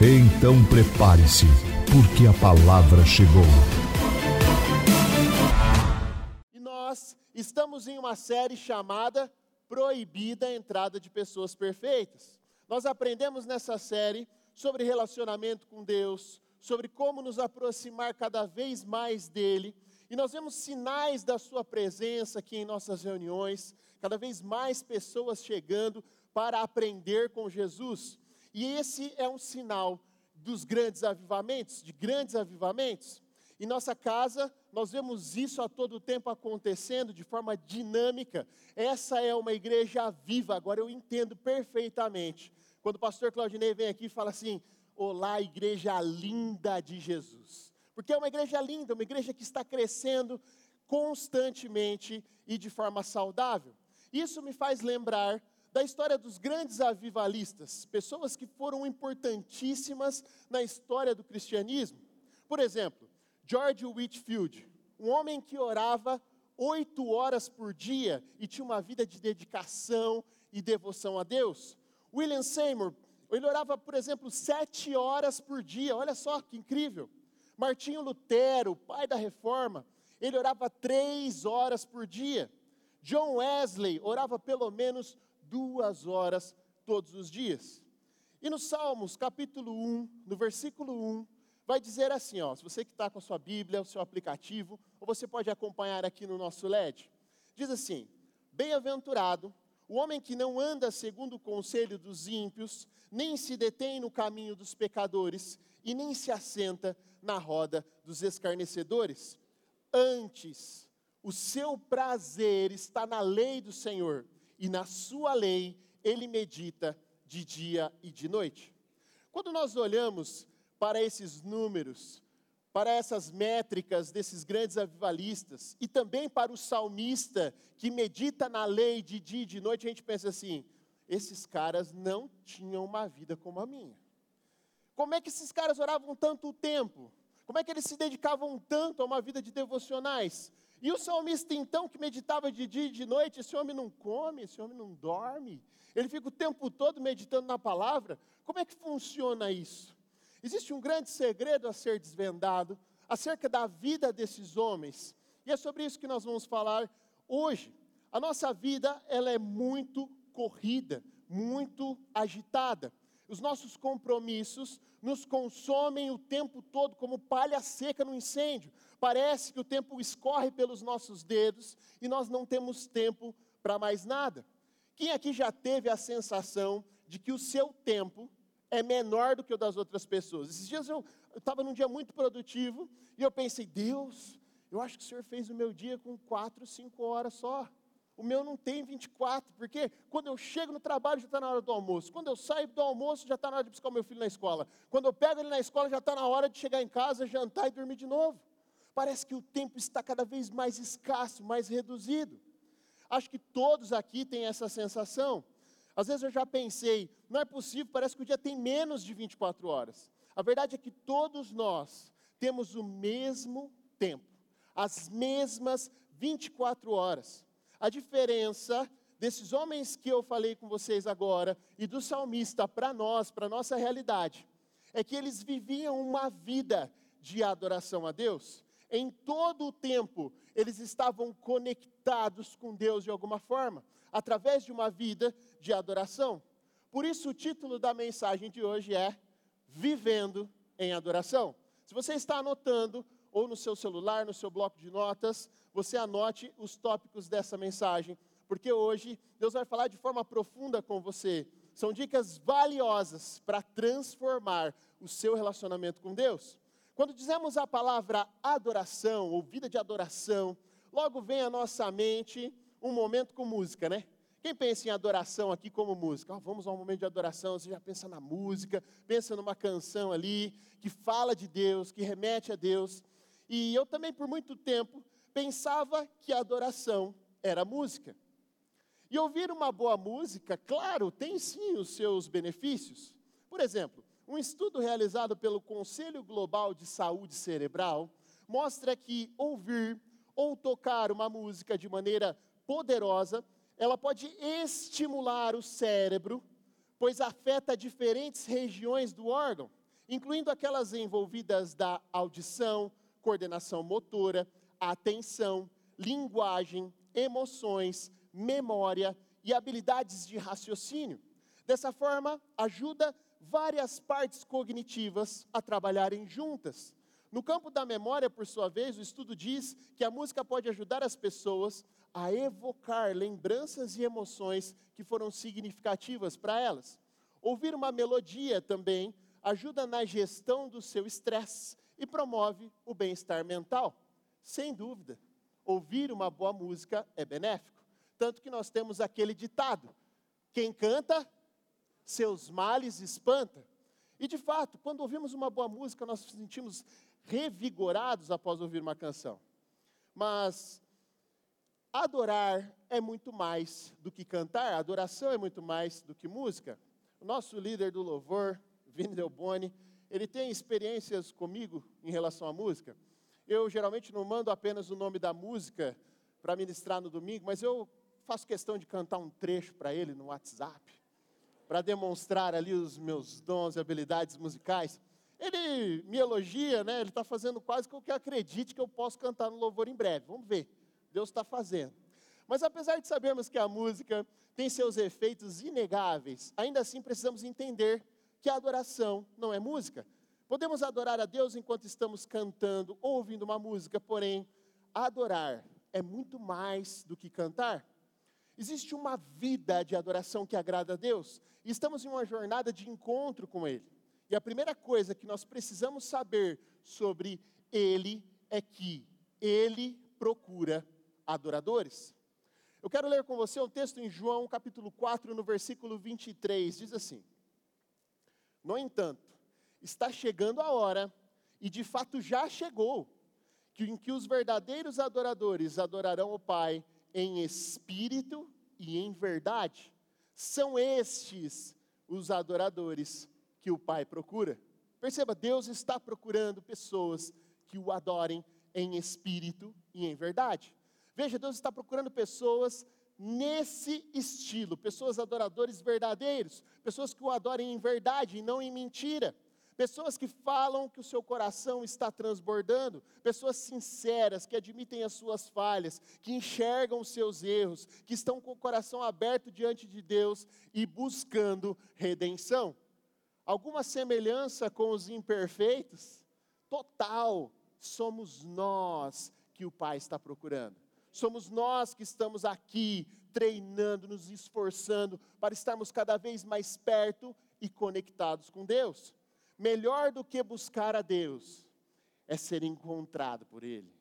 Então prepare-se, porque a palavra chegou. E nós estamos em uma série chamada Proibida a Entrada de Pessoas Perfeitas. Nós aprendemos nessa série sobre relacionamento com Deus, sobre como nos aproximar cada vez mais dele. E nós vemos sinais da sua presença aqui em nossas reuniões, cada vez mais pessoas chegando para aprender com Jesus. E esse é um sinal dos grandes avivamentos, de grandes avivamentos. Em nossa casa, nós vemos isso a todo tempo acontecendo de forma dinâmica. Essa é uma igreja viva. Agora eu entendo perfeitamente. Quando o pastor Claudinei vem aqui e fala assim: Olá, igreja linda de Jesus. Porque é uma igreja linda, uma igreja que está crescendo constantemente e de forma saudável. Isso me faz lembrar da história dos grandes avivalistas, pessoas que foram importantíssimas na história do cristianismo. Por exemplo, George Whitfield, um homem que orava oito horas por dia e tinha uma vida de dedicação e devoção a Deus. William Seymour, ele orava, por exemplo, sete horas por dia, olha só que incrível. Martinho Lutero, pai da reforma, ele orava três horas por dia. John Wesley orava pelo menos duas horas todos os dias. E no Salmos, capítulo 1, no versículo 1, vai dizer assim: ó, se você que está com a sua Bíblia, o seu aplicativo, ou você pode acompanhar aqui no nosso LED, diz assim: Bem-aventurado o homem que não anda segundo o conselho dos ímpios, nem se detém no caminho dos pecadores, e nem se assenta na roda dos escarnecedores. Antes, o seu prazer está na lei do Senhor e na sua lei ele medita de dia e de noite. Quando nós olhamos para esses números, para essas métricas desses grandes avivalistas e também para o salmista que medita na lei de dia e de noite, a gente pensa assim: esses caras não tinham uma vida como a minha. Como é que esses caras oravam tanto tempo? Como é que eles se dedicavam tanto a uma vida de devocionais? E o salmista, então, que meditava de dia e de noite, esse homem não come, esse homem não dorme, ele fica o tempo todo meditando na palavra. Como é que funciona isso? Existe um grande segredo a ser desvendado acerca da vida desses homens, e é sobre isso que nós vamos falar hoje. A nossa vida, ela é muito corrida, muito agitada. Os nossos compromissos nos consomem o tempo todo como palha seca no incêndio. Parece que o tempo escorre pelos nossos dedos e nós não temos tempo para mais nada. Quem aqui já teve a sensação de que o seu tempo é menor do que o das outras pessoas? Esses dias eu estava num dia muito produtivo e eu pensei, Deus, eu acho que o Senhor fez o meu dia com quatro, cinco horas só. O meu não tem 24, porque quando eu chego no trabalho já está na hora do almoço. Quando eu saio do almoço já está na hora de buscar o meu filho na escola. Quando eu pego ele na escola já está na hora de chegar em casa, jantar e dormir de novo. Parece que o tempo está cada vez mais escasso, mais reduzido. Acho que todos aqui têm essa sensação. Às vezes eu já pensei, não é possível, parece que o dia tem menos de 24 horas. A verdade é que todos nós temos o mesmo tempo, as mesmas 24 horas. A diferença desses homens que eu falei com vocês agora e do salmista para nós, para nossa realidade, é que eles viviam uma vida de adoração a Deus. Em todo o tempo, eles estavam conectados com Deus de alguma forma, através de uma vida de adoração. Por isso, o título da mensagem de hoje é Vivendo em Adoração. Se você está anotando, ou no seu celular, no seu bloco de notas, você anote os tópicos dessa mensagem, porque hoje Deus vai falar de forma profunda com você. São dicas valiosas para transformar o seu relacionamento com Deus. Quando dizemos a palavra adoração ou vida de adoração, logo vem à nossa mente um momento com música, né? Quem pensa em adoração aqui como música? Oh, vamos a um momento de adoração, você já pensa na música, pensa numa canção ali que fala de Deus, que remete a Deus. E eu também, por muito tempo, pensava que adoração era música. E ouvir uma boa música, claro, tem sim os seus benefícios. Por exemplo, um estudo realizado pelo Conselho Global de Saúde Cerebral mostra que ouvir ou tocar uma música de maneira poderosa, ela pode estimular o cérebro, pois afeta diferentes regiões do órgão, incluindo aquelas envolvidas da audição, coordenação motora, atenção, linguagem, emoções, memória e habilidades de raciocínio. Dessa forma, ajuda várias partes cognitivas a trabalharem juntas. No campo da memória, por sua vez, o estudo diz que a música pode ajudar as pessoas a evocar lembranças e emoções que foram significativas para elas. Ouvir uma melodia também ajuda na gestão do seu estresse e promove o bem-estar mental. Sem dúvida, ouvir uma boa música é benéfico. Tanto que nós temos aquele ditado: quem canta, seus males espanta. E de fato, quando ouvimos uma boa música, nós nos sentimos revigorados após ouvir uma canção. Mas adorar é muito mais do que cantar, adoração é muito mais do que música. O nosso líder do louvor, Vini Del Boni, ele tem experiências comigo em relação à música. Eu geralmente não mando apenas o nome da música para ministrar no domingo, mas eu faço questão de cantar um trecho para ele no WhatsApp, para demonstrar ali os meus dons e habilidades musicais. Ele me elogia, né? Ele está fazendo quase com que eu acredite que eu posso cantar no louvor em breve. Vamos ver. Deus está fazendo. Mas apesar de sabermos que a música tem seus efeitos inegáveis, ainda assim precisamos entender que a adoração não é música. Podemos adorar a Deus enquanto estamos cantando ou ouvindo uma música, porém, adorar é muito mais do que cantar. Existe uma vida de adoração que agrada a Deus, e estamos em uma jornada de encontro com Ele. E a primeira coisa que nós precisamos saber sobre Ele é que Ele procura adoradores. Eu quero ler com você um texto em João capítulo 4, no versículo 23, diz assim: No entanto, está chegando a hora, e de fato já chegou, em que os verdadeiros adoradores adorarão o Pai em espírito e em verdade. São estes os adoradores que o Pai procura. Perceba, Deus está procurando pessoas que o adorem em espírito e em verdade. Veja, Deus está procurando pessoas nesse estilo, pessoas adoradores verdadeiros, pessoas que o adorem em verdade e não em mentira. Pessoas que falam que o seu coração está transbordando, pessoas sinceras, que admitem as suas falhas, que enxergam os seus erros, que estão com o coração aberto diante de Deus e buscando redenção alguma semelhança com os imperfeitos? Total, somos nós que o Pai está procurando. Somos nós que estamos aqui treinando, nos esforçando para estarmos cada vez mais perto e conectados com Deus. Melhor do que buscar a Deus é ser encontrado por Ele.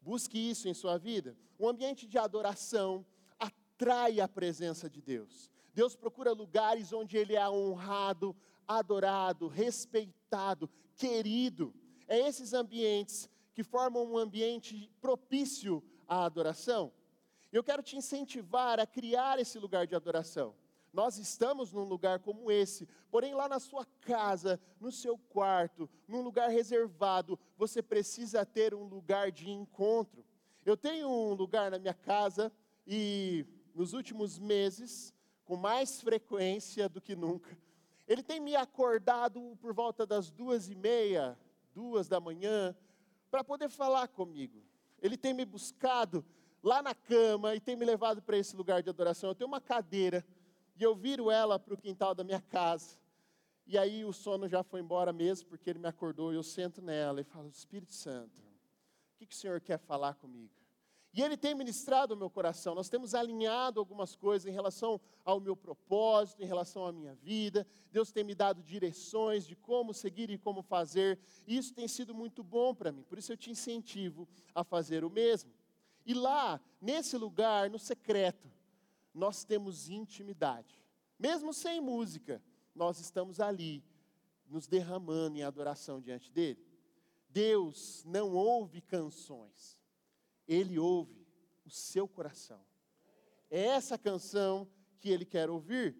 Busque isso em sua vida. Um ambiente de adoração atrai a presença de Deus. Deus procura lugares onde Ele é honrado, adorado, respeitado, querido. É esses ambientes que formam um ambiente propício à adoração. Eu quero te incentivar a criar esse lugar de adoração. Nós estamos num lugar como esse, porém lá na sua casa, no seu quarto, num lugar reservado, você precisa ter um lugar de encontro. Eu tenho um lugar na minha casa e nos últimos meses, com mais frequência do que nunca, ele tem me acordado por volta das duas e meia, duas da manhã, para poder falar comigo. Ele tem me buscado lá na cama e tem me levado para esse lugar de adoração. Eu tenho uma cadeira e eu viro ela para o quintal da minha casa. E aí o sono já foi embora mesmo, porque ele me acordou e eu sento nela e falo: Espírito Santo, o que, que o Senhor quer falar comigo? E Ele tem ministrado o meu coração. Nós temos alinhado algumas coisas em relação ao meu propósito, em relação à minha vida. Deus tem me dado direções de como seguir e como fazer. E isso tem sido muito bom para mim. Por isso eu te incentivo a fazer o mesmo. E lá, nesse lugar, no secreto, nós temos intimidade. Mesmo sem música, nós estamos ali, nos derramando em adoração diante dele. Deus não ouve canções, ele ouve o seu coração. É essa canção que ele quer ouvir.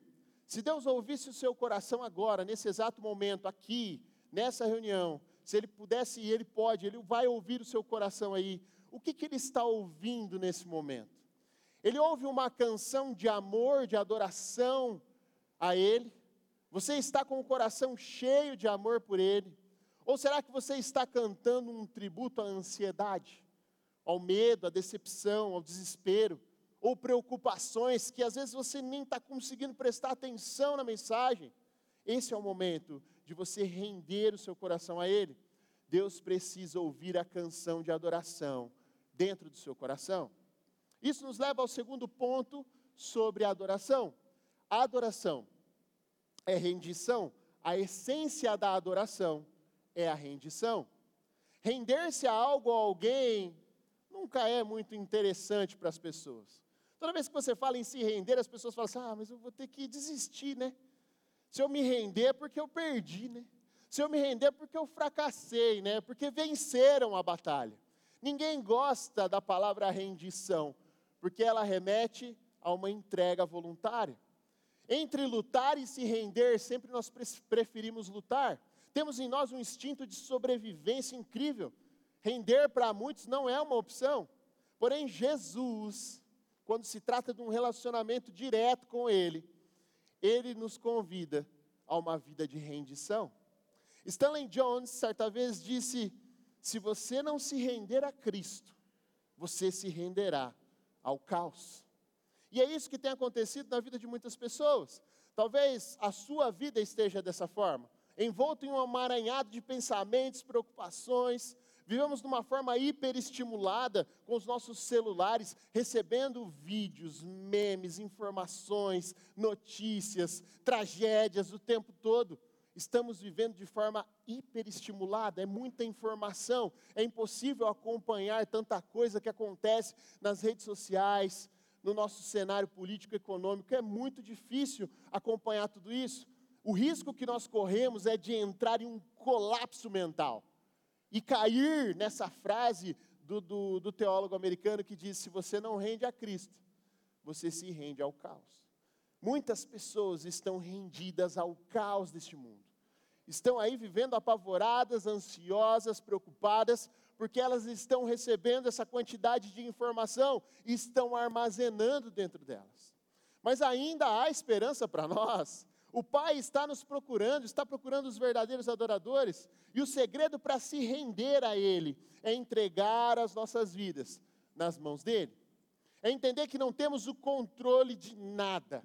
Se Deus ouvisse o seu coração agora, nesse exato momento, aqui, nessa reunião, se ele pudesse e ele pode, ele vai ouvir o seu coração aí. O que, que ele está ouvindo nesse momento? Ele ouve uma canção de amor, de adoração a Ele? Você está com o coração cheio de amor por Ele? Ou será que você está cantando um tributo à ansiedade, ao medo, à decepção, ao desespero, ou preocupações que às vezes você nem está conseguindo prestar atenção na mensagem? Esse é o momento de você render o seu coração a Ele. Deus precisa ouvir a canção de adoração dentro do seu coração. Isso nos leva ao segundo ponto sobre a adoração. A adoração é rendição, a essência da adoração é a rendição. Render-se a algo ou alguém nunca é muito interessante para as pessoas. Toda vez que você fala em se render, as pessoas falam assim: ah, mas eu vou ter que desistir, né? Se eu me render é porque eu perdi, né? Se eu me render é porque eu fracassei, né? Porque venceram a batalha. Ninguém gosta da palavra rendição, porque ela remete a uma entrega voluntária. Entre lutar e se render, sempre nós preferimos lutar. Temos em nós um instinto de sobrevivência incrível. Render para muitos não é uma opção. Porém, Jesus, quando se trata de um relacionamento direto com Ele, ele nos convida a uma vida de rendição. Stanley Jones, certa vez, disse: se você não se render a Cristo, você se renderá ao caos. E é isso que tem acontecido na vida de muitas pessoas. Talvez a sua vida esteja dessa forma, envolto em um amaranhado de pensamentos, preocupações, Vivemos de uma forma hiperestimulada com os nossos celulares, recebendo vídeos, memes, informações, notícias, tragédias o tempo todo. Estamos vivendo de forma hiperestimulada, é muita informação, é impossível acompanhar tanta coisa que acontece nas redes sociais, no nosso cenário político econômico, é muito difícil acompanhar tudo isso. O risco que nós corremos é de entrar em um colapso mental e cair nessa frase do, do, do, teólogo americano que diz: se você não rende a Cristo, você se rende ao caos. Muitas pessoas estão rendidas ao caos deste mundo. Estão aí vivendo apavoradas, ansiosas, preocupadas, porque elas estão recebendo essa quantidade de informação e estão armazenando dentro delas. Mas ainda há esperança para nós. O Pai está nos procurando, está procurando os verdadeiros adoradores, e o segredo para se render a Ele é entregar as nossas vidas nas mãos dEle. É entender que não temos o controle de nada,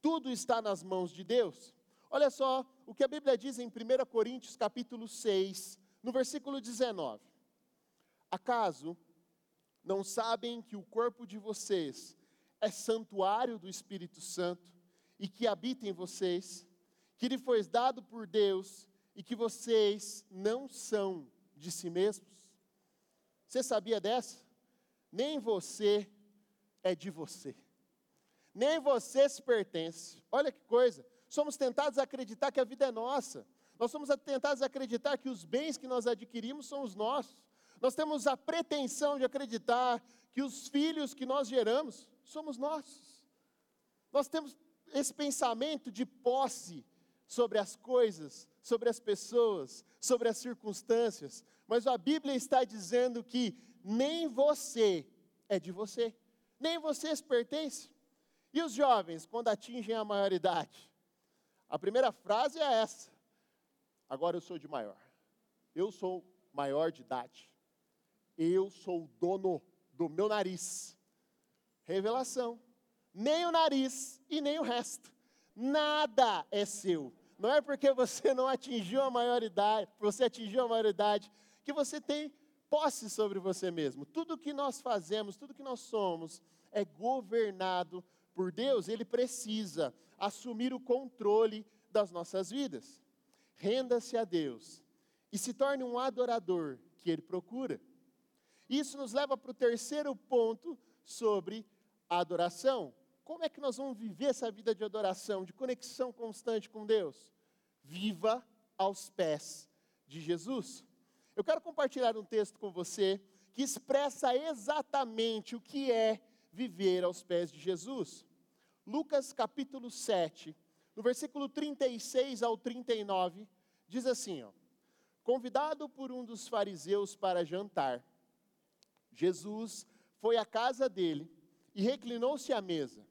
tudo está nas mãos de Deus. Olha só o que a Bíblia diz em 1 Coríntios capítulo 6, no versículo 19. Acaso não sabem que o corpo de vocês é santuário do Espírito Santo? e que habita em vocês, que lhe foi dado por Deus e que vocês não são de si mesmos? Você sabia dessa? Nem você é de você. Nem você se pertence. Olha que coisa. Somos tentados a acreditar que a vida é nossa. Nós somos tentados a acreditar que os bens que nós adquirimos são os nossos. Nós temos a pretensão de acreditar que os filhos que nós geramos somos nossos. Nós temos esse pensamento de posse sobre as coisas, sobre as pessoas, sobre as circunstâncias, mas a Bíblia está dizendo que nem você é de você, nem você se pertence. E os jovens, quando atingem a maioridade? A primeira frase é essa: agora eu sou de maior, eu sou maior de idade, eu sou o dono do meu nariz. Revelação nem o nariz e nem o resto. Nada é seu. Não é porque você não atingiu a maioridade, você atingiu a maioridade, que você tem posse sobre você mesmo. Tudo que nós fazemos, tudo que nós somos, é governado por Deus. Ele precisa assumir o controle das nossas vidas. Renda-se a Deus e se torne um adorador que Ele procura. Isso nos leva para o terceiro ponto sobre a adoração como é que nós vamos viver essa vida de adoração, de conexão constante com Deus? Viva aos pés de Jesus. Eu quero compartilhar um texto com você que expressa exatamente o que é viver aos pés de Jesus. Lucas capítulo 7, no versículo 36 ao 39, diz assim: ó, Convidado por um dos fariseus para jantar, Jesus foi à casa dele e reclinou-se à mesa.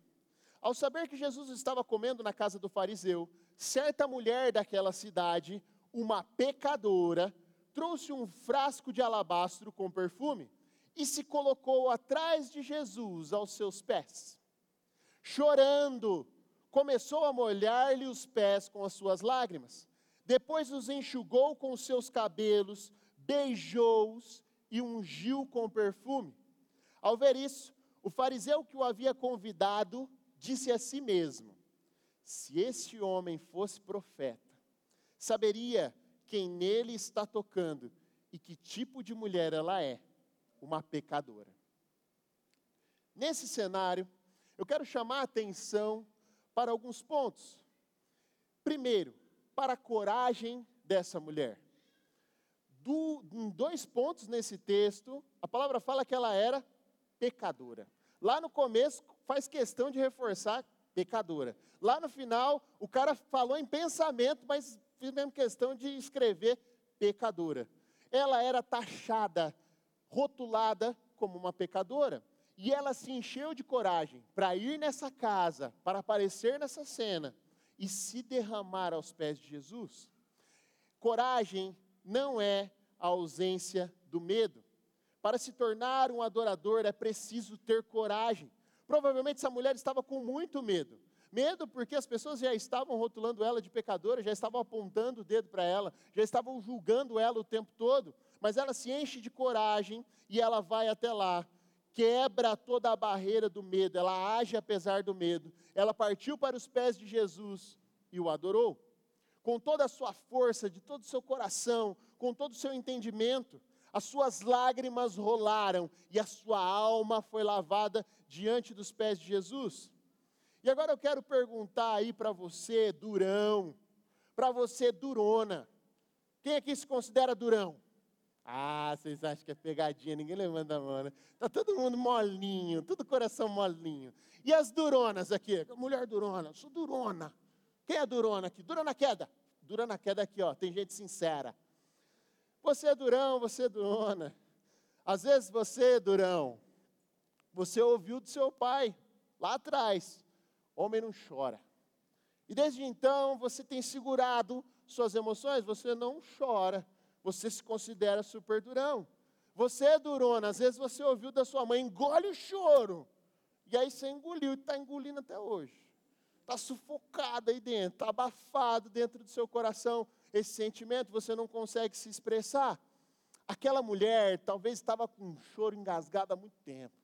Ao saber que Jesus estava comendo na casa do fariseu, certa mulher daquela cidade, uma pecadora, trouxe um frasco de alabastro com perfume e se colocou atrás de Jesus aos seus pés. Chorando, começou a molhar-lhe os pés com as suas lágrimas. Depois os enxugou com os seus cabelos, beijou-os e ungiu com perfume. Ao ver isso, o fariseu que o havia convidado disse a si mesmo: Se este homem fosse profeta, saberia quem nele está tocando e que tipo de mulher ela é, uma pecadora. Nesse cenário, eu quero chamar a atenção para alguns pontos. Primeiro, para a coragem dessa mulher. Do, em dois pontos nesse texto, a palavra fala que ela era pecadora. Lá no começo, faz questão de reforçar pecadora. Lá no final, o cara falou em pensamento, mas fizemos questão de escrever pecadora. Ela era taxada, rotulada como uma pecadora. E ela se encheu de coragem para ir nessa casa, para aparecer nessa cena e se derramar aos pés de Jesus. Coragem não é a ausência do medo. Para se tornar um adorador é preciso ter coragem. Provavelmente essa mulher estava com muito medo. Medo porque as pessoas já estavam rotulando ela de pecadora, já estavam apontando o dedo para ela, já estavam julgando ela o tempo todo. Mas ela se enche de coragem e ela vai até lá, quebra toda a barreira do medo, ela age apesar do medo. Ela partiu para os pés de Jesus e o adorou. Com toda a sua força, de todo o seu coração, com todo o seu entendimento, as suas lágrimas rolaram e a sua alma foi lavada diante dos pés de Jesus. E agora eu quero perguntar aí para você, durão, para você, durona. Quem aqui se considera durão? Ah, vocês acham que é pegadinha, ninguém levanta a mão, né? Tá todo mundo molinho, todo coração molinho. E as duronas aqui? Mulher durona, sou durona. Quem é durona aqui? Dura na queda. Dura na queda aqui, ó. Tem gente sincera. Você é durão, você é durona. Às vezes você, durão, você ouviu do seu pai, lá atrás, homem não chora. E desde então você tem segurado suas emoções, você não chora, você se considera super durão. Você é durona, às vezes você ouviu da sua mãe, engole o choro. E aí você engoliu e está engolindo até hoje. Está sufocado aí dentro, está abafado dentro do seu coração esse sentimento, você não consegue se expressar. Aquela mulher talvez estava com um choro engasgado há muito tempo,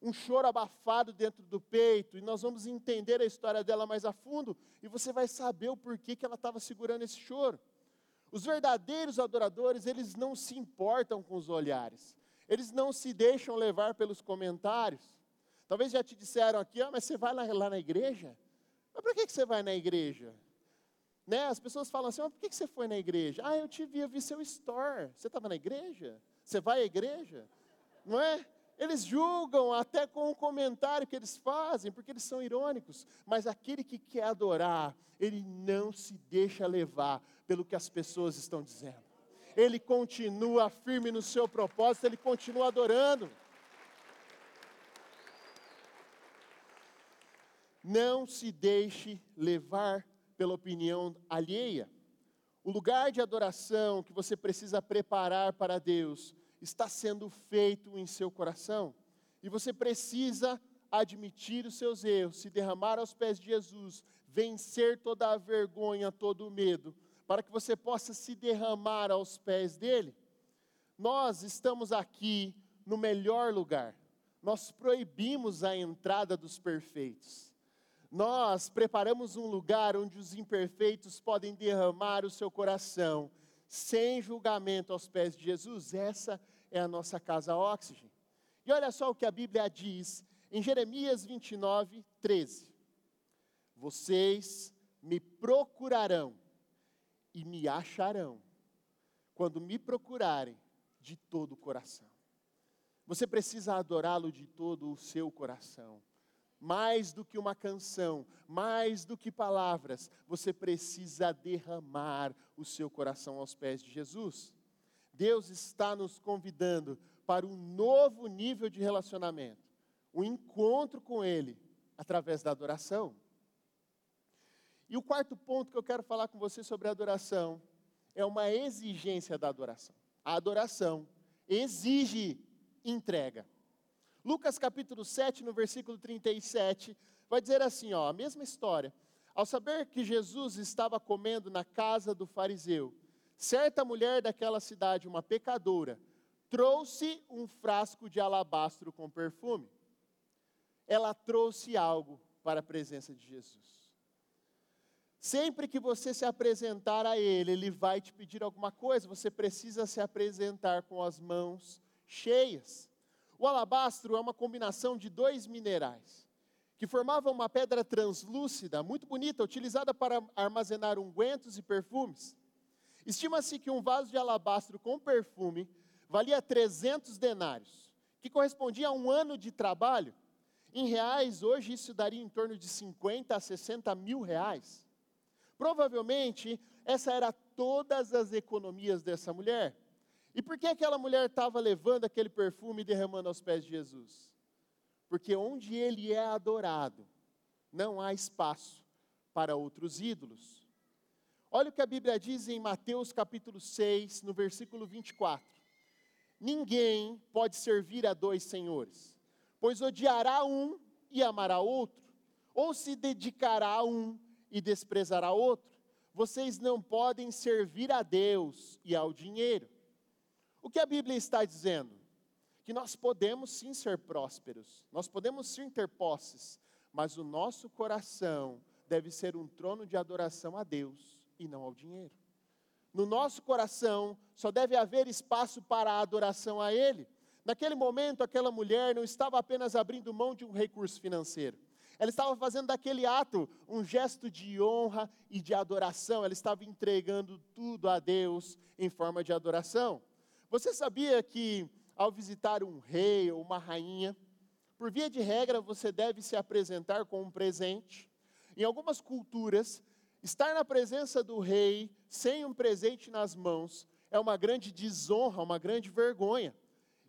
um choro abafado dentro do peito, e nós vamos entender a história dela mais a fundo, e você vai saber o porquê que ela estava segurando esse choro. Os verdadeiros adoradores, eles não se importam com os olhares, eles não se deixam levar pelos comentários. Talvez já te disseram aqui, ah, mas você vai lá, lá na igreja? Mas para que, que você vai na igreja? Né? As pessoas falam assim, mas por que você foi na igreja? Ah, eu te vi, eu vi seu store. Você estava na igreja? Você vai à igreja? Não é? Eles julgam até com o comentário que eles fazem, porque eles são irônicos. Mas aquele que quer adorar, ele não se deixa levar pelo que as pessoas estão dizendo. Ele continua firme no seu propósito, ele continua adorando. Não se deixe levar pela opinião alheia. O lugar de adoração que você precisa preparar para Deus está sendo feito em seu coração. E você precisa admitir os seus erros, se derramar aos pés de Jesus, vencer toda a vergonha, todo o medo, para que você possa se derramar aos pés dele. Nós estamos aqui no melhor lugar. Nós proibimos a entrada dos perfeitos nós preparamos um lugar onde os imperfeitos podem derramar o seu coração, sem julgamento aos pés de Jesus. Essa é a nossa casa oxigênio. E olha só o que a Bíblia diz em Jeremias 29, 13: Vocês me procurarão e me acharão quando me procurarem de todo o coração. Você precisa adorá-lo de todo o seu coração. Mais do que uma canção, mais do que palavras, você precisa derramar o seu coração aos pés de Jesus. Deus está nos convidando para um novo nível de relacionamento, um encontro com Ele através da adoração. E o quarto ponto que eu quero falar com você sobre adoração é uma exigência da adoração. A adoração exige entrega. Lucas capítulo 7, no versículo 37, vai dizer assim, ó, a mesma história. Ao saber que Jesus estava comendo na casa do fariseu, certa mulher daquela cidade, uma pecadora, trouxe um frasco de alabastro com perfume. Ela trouxe algo para a presença de Jesus. Sempre que você se apresentar a Ele, Ele vai te pedir alguma coisa, você precisa se apresentar com as mãos cheias. O alabastro é uma combinação de dois minerais, que formavam uma pedra translúcida, muito bonita, utilizada para armazenar ungüentos e perfumes. Estima-se que um vaso de alabastro com perfume valia 300 denários, que correspondia a um ano de trabalho. Em reais, hoje isso daria em torno de 50 a 60 mil reais. Provavelmente, essa era todas as economias dessa mulher. E por que aquela mulher estava levando aquele perfume e derramando aos pés de Jesus? Porque onde ele é adorado, não há espaço para outros ídolos. Olha o que a Bíblia diz em Mateus capítulo 6, no versículo 24. Ninguém pode servir a dois senhores, pois odiará um e amará outro, ou se dedicará a um e desprezará outro. Vocês não podem servir a Deus e ao dinheiro. O que a Bíblia está dizendo? Que nós podemos sim ser prósperos, nós podemos sim ter posses, mas o nosso coração deve ser um trono de adoração a Deus e não ao dinheiro. No nosso coração só deve haver espaço para a adoração a Ele. Naquele momento, aquela mulher não estava apenas abrindo mão de um recurso financeiro, ela estava fazendo daquele ato um gesto de honra e de adoração, ela estava entregando tudo a Deus em forma de adoração. Você sabia que ao visitar um rei ou uma rainha, por via de regra você deve se apresentar com um presente? Em algumas culturas, estar na presença do rei sem um presente nas mãos é uma grande desonra, uma grande vergonha.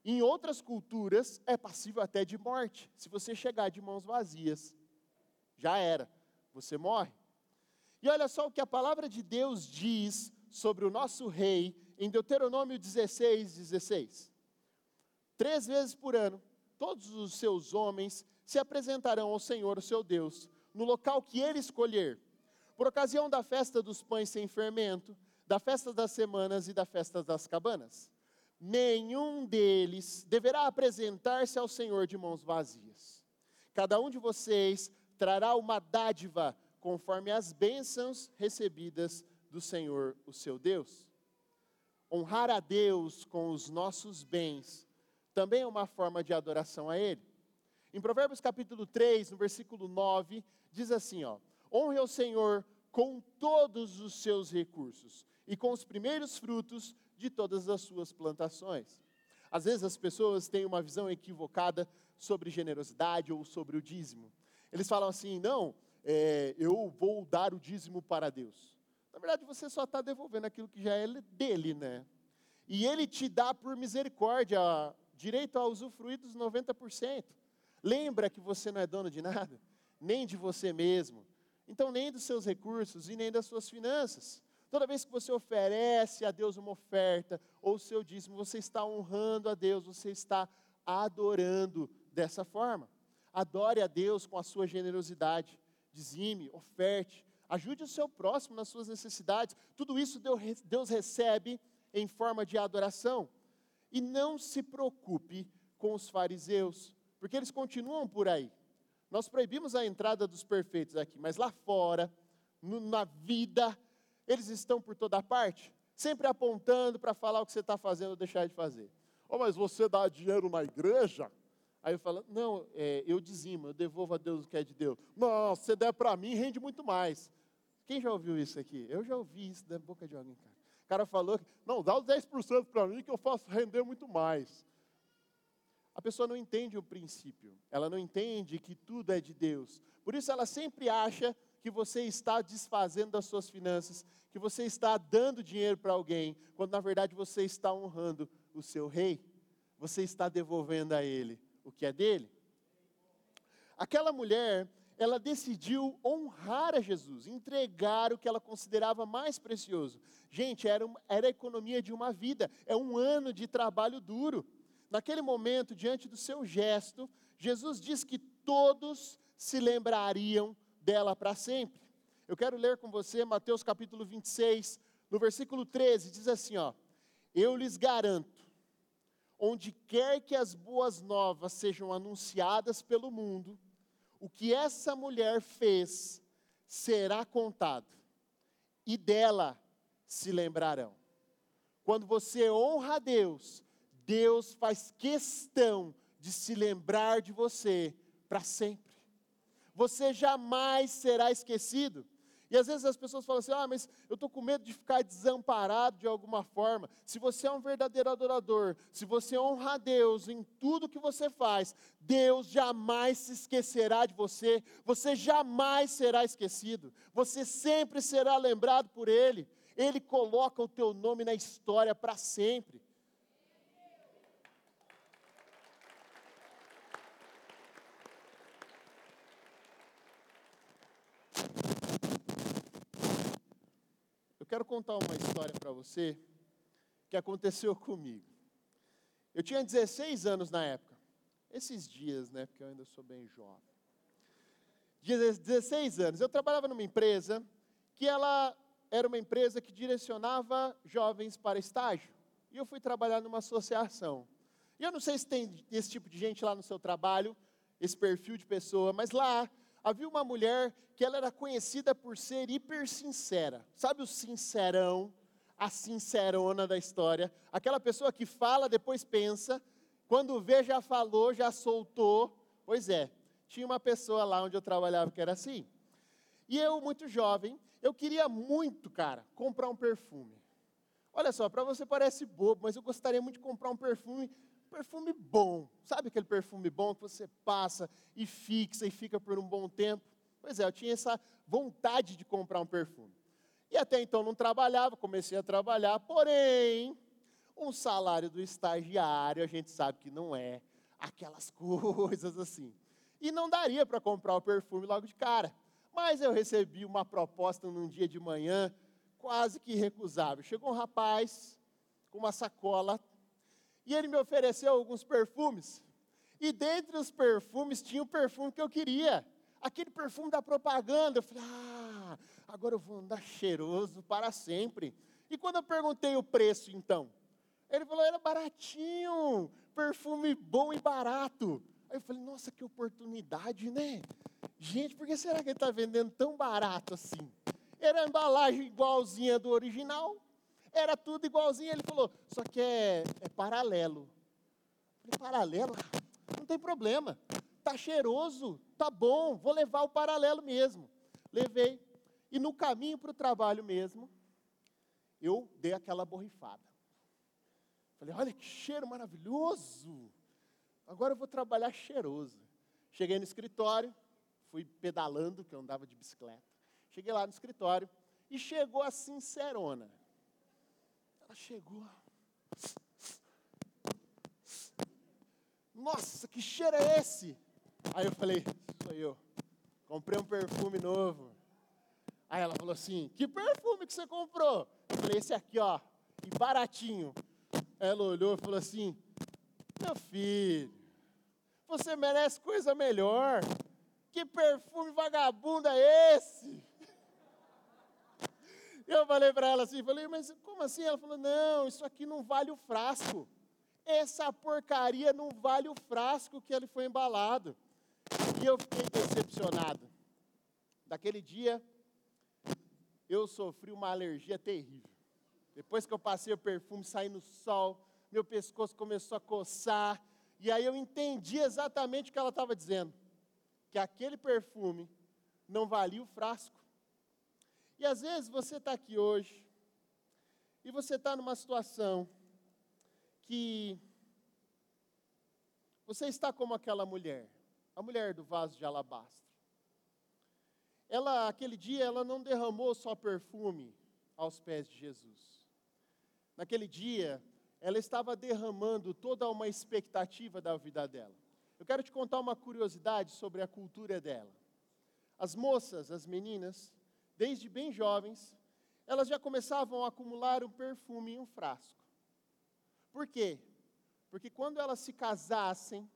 Em outras culturas, é passível até de morte, se você chegar de mãos vazias já era, você morre. E olha só o que a palavra de Deus diz sobre o nosso rei em Deuteronômio 16, 16. Três vezes por ano, todos os seus homens se apresentarão ao Senhor, o seu Deus, no local que ele escolher, por ocasião da festa dos pães sem fermento, da festa das semanas e da festa das cabanas. Nenhum deles deverá apresentar-se ao Senhor de mãos vazias. Cada um de vocês trará uma dádiva conforme as bênçãos recebidas do Senhor, o seu Deus. Honrar a Deus com os nossos bens também é uma forma de adoração a Ele. Em Provérbios capítulo 3, no versículo 9, diz assim: ó, honre o Senhor com todos os seus recursos e com os primeiros frutos de todas as suas plantações. Às vezes as pessoas têm uma visão equivocada sobre generosidade ou sobre o dízimo. Eles falam assim: não, é, eu vou dar o dízimo para Deus. Na verdade, você só está devolvendo aquilo que já é dele, né? E ele te dá por misericórdia direito a usufruir dos 90%. Lembra que você não é dono de nada, nem de você mesmo. Então, nem dos seus recursos e nem das suas finanças. Toda vez que você oferece a Deus uma oferta ou o seu dízimo, você está honrando a Deus, você está adorando dessa forma. Adore a Deus com a sua generosidade. Dizime, oferte, ajude o seu próximo nas suas necessidades. Tudo isso Deus recebe em forma de adoração. E não se preocupe com os fariseus, porque eles continuam por aí. Nós proibimos a entrada dos perfeitos aqui, mas lá fora, no, na vida, eles estão por toda parte, sempre apontando para falar o que você está fazendo ou deixar de fazer. Oh, mas você dá dinheiro na igreja? Aí eu falo, não, é, eu dizimo, eu devolvo a Deus o que é de Deus. Não, se der para mim, rende muito mais. Quem já ouviu isso aqui? Eu já ouvi isso da boca de alguém, cara. O cara falou, não, dá os 10% para mim que eu faço render muito mais. A pessoa não entende o princípio, ela não entende que tudo é de Deus. Por isso ela sempre acha que você está desfazendo das suas finanças, que você está dando dinheiro para alguém, quando na verdade você está honrando o seu rei, você está devolvendo a ele o que é dele. Aquela mulher, ela decidiu honrar a Jesus, entregar o que ela considerava mais precioso. Gente, era, uma, era a economia de uma vida, é um ano de trabalho duro. Naquele momento, diante do seu gesto, Jesus diz que todos se lembrariam dela para sempre. Eu quero ler com você Mateus capítulo 26, no versículo 13, diz assim, ó: Eu lhes garanto, onde quer que as boas novas sejam anunciadas pelo mundo, o que essa mulher fez será contado, e dela se lembrarão. Quando você honra a Deus, Deus faz questão de se lembrar de você para sempre você jamais será esquecido. E às vezes as pessoas falam assim: ah, mas eu estou com medo de ficar desamparado de alguma forma. Se você é um verdadeiro adorador, se você honra a Deus em tudo que você faz, Deus jamais se esquecerá de você, você jamais será esquecido, você sempre será lembrado por Ele. Ele coloca o teu nome na história para sempre. Quero contar uma história para você que aconteceu comigo. Eu tinha 16 anos na época. Esses dias, né? Porque eu ainda sou bem jovem. 16 anos. Eu trabalhava numa empresa que ela era uma empresa que direcionava jovens para estágio. E eu fui trabalhar numa associação. E eu não sei se tem esse tipo de gente lá no seu trabalho, esse perfil de pessoa, mas lá havia uma mulher que ela era conhecida por ser hiper sincera. Sabe o sincerão, a sincerona da história? Aquela pessoa que fala, depois pensa, quando vê já falou, já soltou. Pois é, tinha uma pessoa lá onde eu trabalhava que era assim. E eu, muito jovem, eu queria muito, cara, comprar um perfume. Olha só, para você parece bobo, mas eu gostaria muito de comprar um perfume perfume bom. Sabe aquele perfume bom que você passa e fixa e fica por um bom tempo? Pois é, eu tinha essa vontade de comprar um perfume. E até então não trabalhava, comecei a trabalhar, porém, um salário do estagiário, a gente sabe que não é aquelas coisas assim. E não daria para comprar o perfume logo de cara. Mas eu recebi uma proposta num dia de manhã, quase que recusável. Chegou um rapaz com uma sacola e ele me ofereceu alguns perfumes. E dentre os perfumes tinha o perfume que eu queria. Aquele perfume da propaganda. Eu falei, ah, agora eu vou andar cheiroso para sempre. E quando eu perguntei o preço, então, ele falou, era baratinho, perfume bom e barato. Aí eu falei, nossa, que oportunidade, né? Gente, por que será que ele está vendendo tão barato assim? Era a embalagem igualzinha do original, era tudo igualzinho. Ele falou, só que é, é paralelo. Falei, paralelo? Não tem problema. Tá cheiroso, tá bom, vou levar o paralelo mesmo. Levei. E no caminho para o trabalho mesmo, eu dei aquela borrifada. Falei, olha que cheiro maravilhoso. Agora eu vou trabalhar cheiroso. Cheguei no escritório, fui pedalando, que eu andava de bicicleta. Cheguei lá no escritório e chegou a sincerona. Ela chegou. Nossa, que cheiro é esse? Aí eu falei, sou eu. Comprei um perfume novo. Aí ela falou assim: Que perfume que você comprou? Eu falei: Esse aqui, ó, e baratinho. Ela olhou e falou assim: Meu filho, você merece coisa melhor. Que perfume vagabundo é esse? Eu falei para ela assim, falei, mas assim? Ela falou, não, isso aqui não vale o frasco. Essa porcaria não vale o frasco que ele foi embalado. E eu fiquei decepcionado. Daquele dia, eu sofri uma alergia terrível. Depois que eu passei o perfume, saí no sol, meu pescoço começou a coçar, E aí eu entendi exatamente o que ela estava dizendo: que aquele perfume não valia o frasco. E às vezes você está aqui hoje, e você está numa situação que você está como aquela mulher, a mulher do vaso de alabastro. Ela, aquele dia, ela não derramou só perfume aos pés de Jesus. Naquele dia, ela estava derramando toda uma expectativa da vida dela. Eu quero te contar uma curiosidade sobre a cultura dela. As moças, as meninas, desde bem jovens, elas já começavam a acumular um perfume em um frasco. Por quê? Porque quando elas se casassem,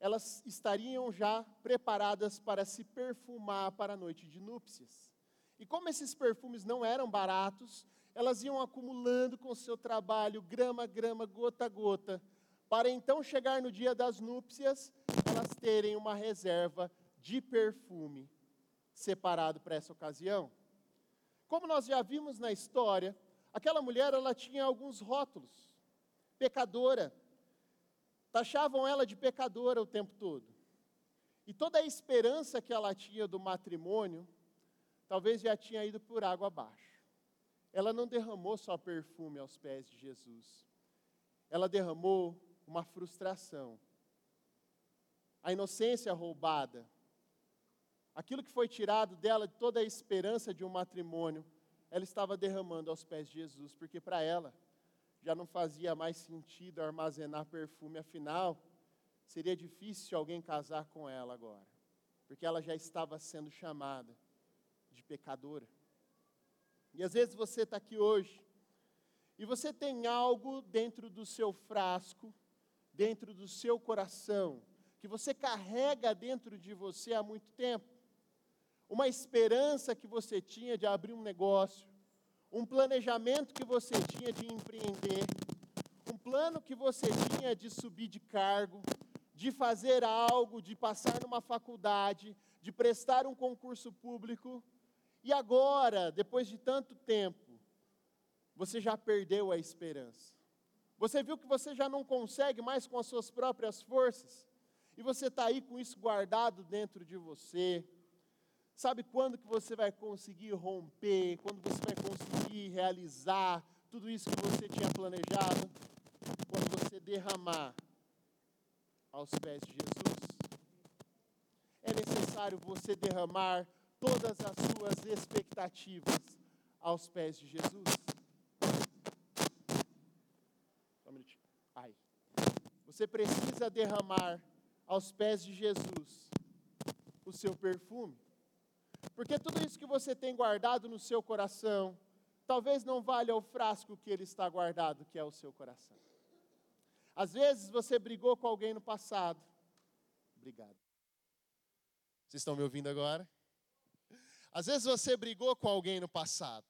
elas estariam já preparadas para se perfumar para a noite de núpcias. E como esses perfumes não eram baratos, elas iam acumulando com seu trabalho, grama a grama, gota a gota, para então chegar no dia das núpcias, elas terem uma reserva de perfume separado para essa ocasião. Como nós já vimos na história, aquela mulher ela tinha alguns rótulos. Pecadora. Taxavam ela de pecadora o tempo todo. E toda a esperança que ela tinha do matrimônio, talvez já tinha ido por água abaixo. Ela não derramou só perfume aos pés de Jesus. Ela derramou uma frustração. A inocência roubada, aquilo que foi tirado dela, de toda a esperança de um matrimônio, ela estava derramando aos pés de Jesus, porque para ela já não fazia mais sentido armazenar perfume, afinal, seria difícil alguém casar com ela agora, porque ela já estava sendo chamada de pecadora. E às vezes você está aqui hoje, e você tem algo dentro do seu frasco, dentro do seu coração, que você carrega dentro de você há muito tempo uma esperança que você tinha de abrir um negócio, um planejamento que você tinha de empreender, um plano que você tinha de subir de cargo, de fazer algo, de passar numa faculdade, de prestar um concurso público, e agora, depois de tanto tempo, você já perdeu a esperança. Você viu que você já não consegue mais com as suas próprias forças, e você está aí com isso guardado dentro de você Sabe quando que você vai conseguir romper, quando você vai conseguir realizar tudo isso que você tinha planejado? Quando você derramar aos pés de Jesus. É necessário você derramar todas as suas expectativas aos pés de Jesus. Só um minutinho. Ai. Você precisa derramar aos pés de Jesus o seu perfume. Porque tudo isso que você tem guardado no seu coração, talvez não valha o frasco que ele está guardado, que é o seu coração. Às vezes você brigou com alguém no passado. Obrigado. Vocês estão me ouvindo agora? Às vezes você brigou com alguém no passado.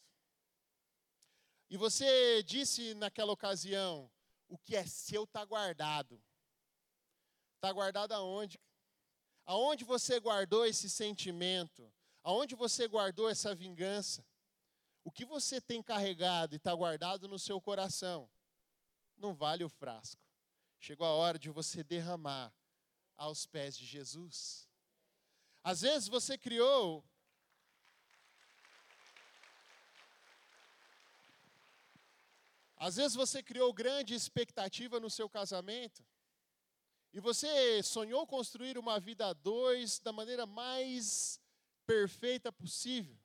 E você disse naquela ocasião: o que é seu está guardado. Está guardado aonde? Aonde você guardou esse sentimento? Aonde você guardou essa vingança? O que você tem carregado e está guardado no seu coração? Não vale o frasco. Chegou a hora de você derramar aos pés de Jesus. Às vezes você criou Às vezes você criou grande expectativa no seu casamento. E você sonhou construir uma vida a dois da maneira mais perfeita possível.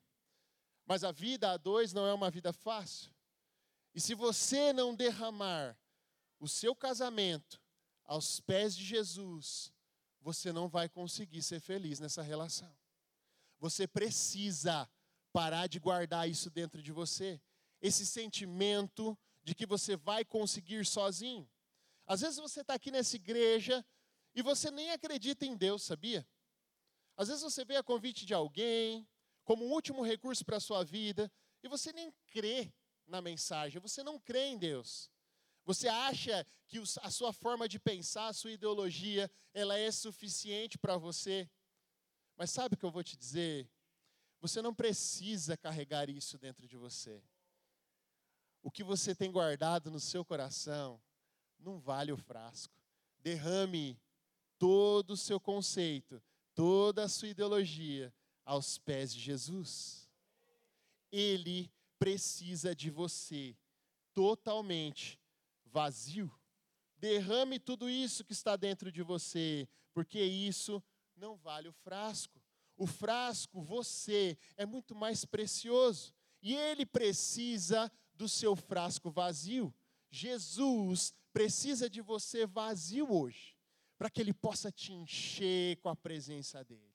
Mas a vida a dois não é uma vida fácil. E se você não derramar o seu casamento aos pés de Jesus, você não vai conseguir ser feliz nessa relação. Você precisa parar de guardar isso dentro de você, esse sentimento de que você vai conseguir sozinho. Às vezes você está aqui nessa igreja e você nem acredita em Deus, sabia? Às vezes você vê a convite de alguém, como um último recurso para a sua vida, e você nem crê na mensagem, você não crê em Deus. Você acha que a sua forma de pensar, a sua ideologia, ela é suficiente para você. Mas sabe o que eu vou te dizer? Você não precisa carregar isso dentro de você. O que você tem guardado no seu coração não vale o frasco. derrame todo o seu conceito, toda a sua ideologia aos pés de Jesus. Ele precisa de você totalmente vazio. Derrame tudo isso que está dentro de você, porque isso não vale o frasco. O frasco, você, é muito mais precioso. E ele precisa do seu frasco vazio. Jesus precisa de você vazio hoje, para que ele possa te encher com a presença dele.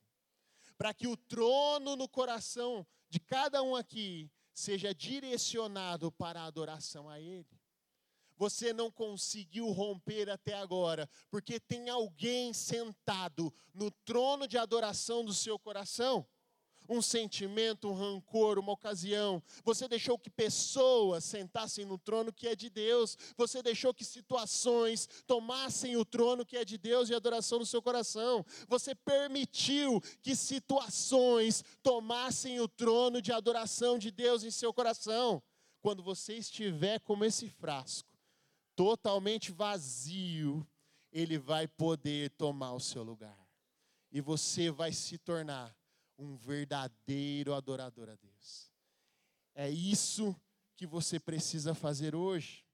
Para que o trono no coração de cada um aqui seja direcionado para a adoração a ele você não conseguiu romper até agora, porque tem alguém sentado no trono de adoração do seu coração. Um sentimento, um rancor, uma ocasião. Você deixou que pessoas sentassem no trono que é de Deus. Você deixou que situações tomassem o trono que é de Deus e adoração no seu coração. Você permitiu que situações tomassem o trono de adoração de Deus em seu coração. Quando você estiver como esse frasco, totalmente vazio, ele vai poder tomar o seu lugar. E você vai se tornar um verdadeiro adorador a Deus. É isso que você precisa fazer hoje.